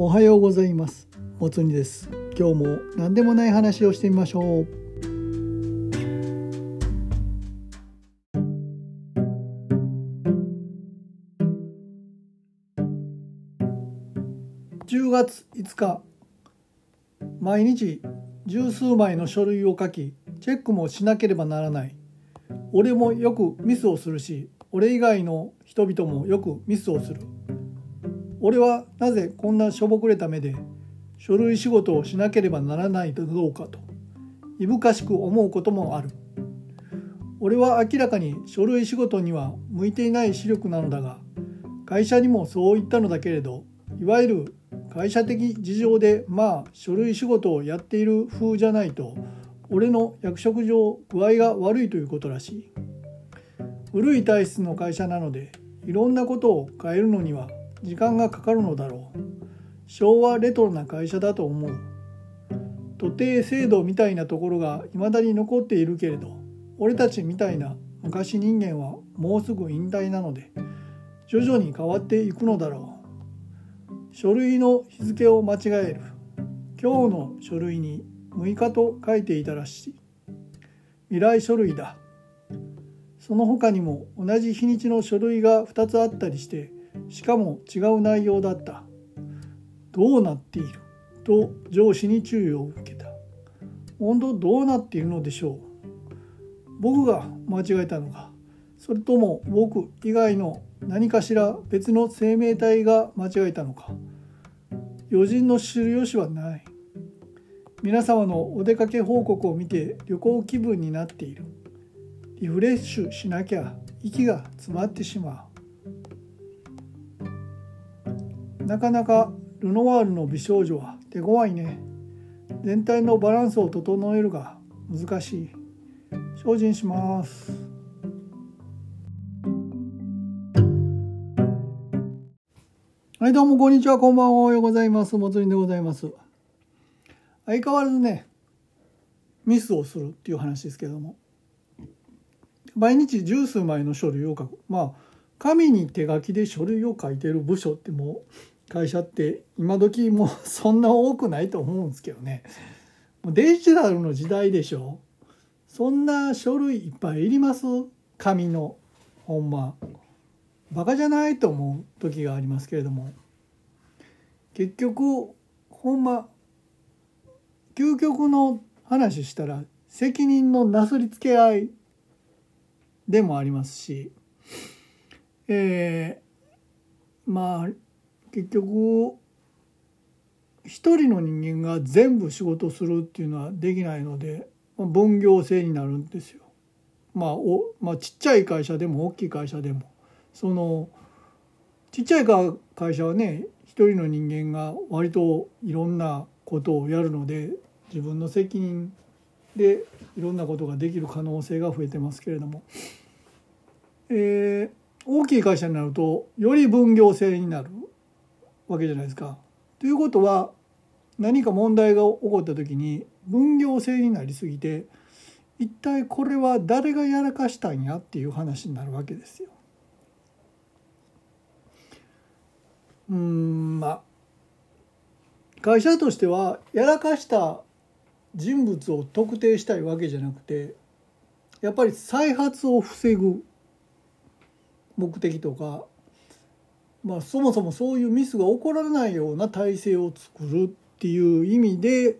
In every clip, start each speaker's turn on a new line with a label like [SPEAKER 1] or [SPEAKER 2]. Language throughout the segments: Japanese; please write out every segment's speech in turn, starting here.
[SPEAKER 1] おはようございます。もつにです。今日も何でもない話をしてみましょう。10月5日。毎日十数枚の書類を書きチェックもしなければならない。俺もよくミスをするし俺以外の人々もよくミスをする。俺はなぜこんなしょぼくれた目で書類仕事をしなければならないのどうかといぶかしく思うこともある。俺は明らかに書類仕事には向いていない視力なのだが会社にもそう言ったのだけれどいわゆる会社的事情でまあ書類仕事をやっている風じゃないと俺の役職上具合が悪いということらしい。古い体質の会社なのでいろんなことを変えるのには時間がかかるのだろう。昭和レトロな会社だと思う。徒弟制度みたいなところが未だに残っているけれど俺たちみたいな昔人間はもうすぐ引退なので徐々に変わっていくのだろう。書類の日付を間違える。今日の書類に6日と書いていたらしい。未来書類だ。その他にも同じ日にちの書類が2つあったりしてしかも違う内容だった。どうなっている？と上司に注意を受けた。本当どうなっているのでしょう？僕が間違えたのか？それとも僕以外の何かしら別の生命体が間違えたのか？余人の知る由はない。皆様のお出かけ報告を見て旅行気分になっている。リフレッシュしなきゃ息が詰まってしまう。なかなかルノワールの美少女は手強いね。全体のバランスを整えるが難しい。精進します。はいどうもこんにちは。こんばんは。おはようございます。もつりでございます。相変わらずねミスをするっていう話ですけども。毎日十数枚の書類を書く。まあ紙に手書きで書類を書いてる部署ってもう会社って今時もう そんな多くないと思うんですけどね。デジタルの時代でしょ。そんな書類いっぱいいります？紙のほんまバカじゃないと思う時がありますけれども。結局ほんま究極の話したら責任のなすりつけ合いでもありますし、えー、まあ結局一人の人間が全部仕事するっていうのはできないので分業制になるんですよ。まあおまあ、ちっちゃい会社でも大きい会社でも。そのちっちゃい会社はね一人の人間が割といろんなことをやるので自分の責任でいろんなことができる可能性が増えてますけれども、えー、大きい会社になるとより分業制になる。わけじゃないですか。ということは何か問題が起こった時に分業制になりすぎて一体これは誰がやらかしたんやっていう話になるわけですよ。うんまあ会社としてはやらかした人物を特定したいわけじゃなくてやっぱり再発を防ぐ目的とか、まあ、そもそもそういうミスが起こらないような体制を作るっていう意味で、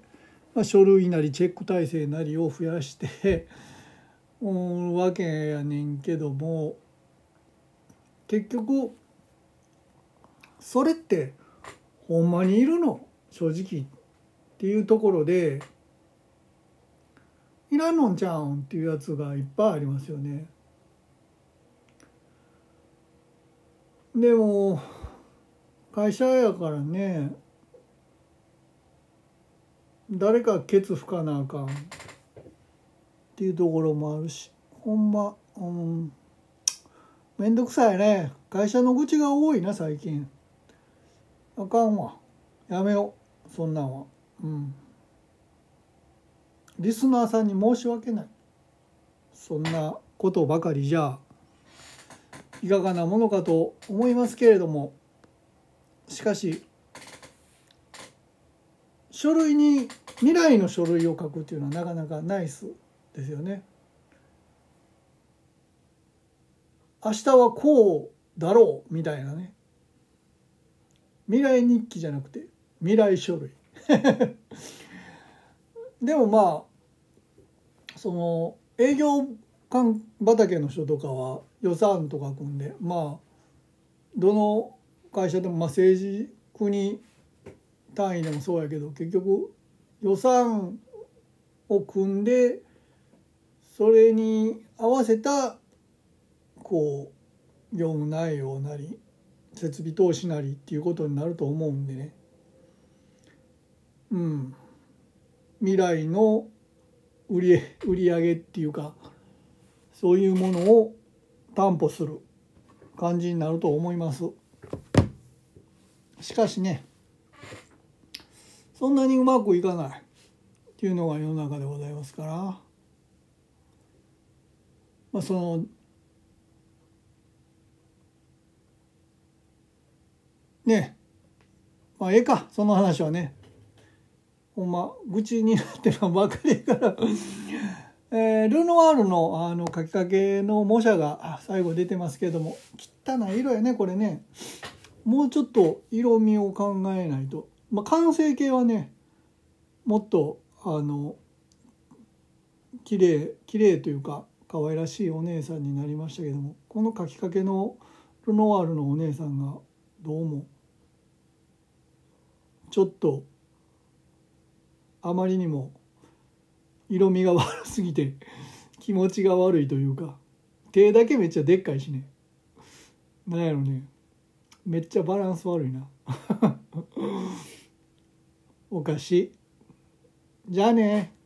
[SPEAKER 1] まあ、書類なりチェック体制なりを増やして おわけやねんけども結局それってほんまにいるの？正直っていうところでいらんのんちゃうんっていうやつがいっぱいありますよね。でも会社やからね誰かケツ吹かなあかんっていうところもあるしほんまうん面倒くさいね。会社の愚痴が多いな最近。あかんわ。やめようそんなんは。うん。リスナーさんに申し訳ない。そんなことばかりじゃ。いかがなものかと思いますけれどもしかし書類に未来の書類を書くっていうのはなかなかナイスですよね。明日はこうだろうみたいなね未来日記じゃなくて未来書類 でもまあその営業館畑の人とかは予算とか組んでまあどの会社でもまあ政治国単位でもそうやけど結局予算を組んでそれに合わせたこう業務内容なり設備投資なりっていうことになると思うんでねうん未来の売り売り上げっていうかそういうものを担保する感じになると思います。しかしねそんなにうまくいかないっていうのが世の中でございますから。まあそのねまあええかその話はね。ほんま愚痴になってるばかりから。えー、ルノワールのあの書きかけの模写が最後出てますけども汚い色やねこれね。もうちょっと色味を考えないと、まあ、完成形はねもっとあの綺麗綺麗というか可愛らしいお姉さんになりましたけどもこの書きかけのルノワールのお姉さんがどうもちょっとあまりにも色味が悪すぎて 気持ちが悪いというか手だけめっちゃでっかいしね。なんやろね。めっちゃバランス悪いな。おかしい。じゃあね。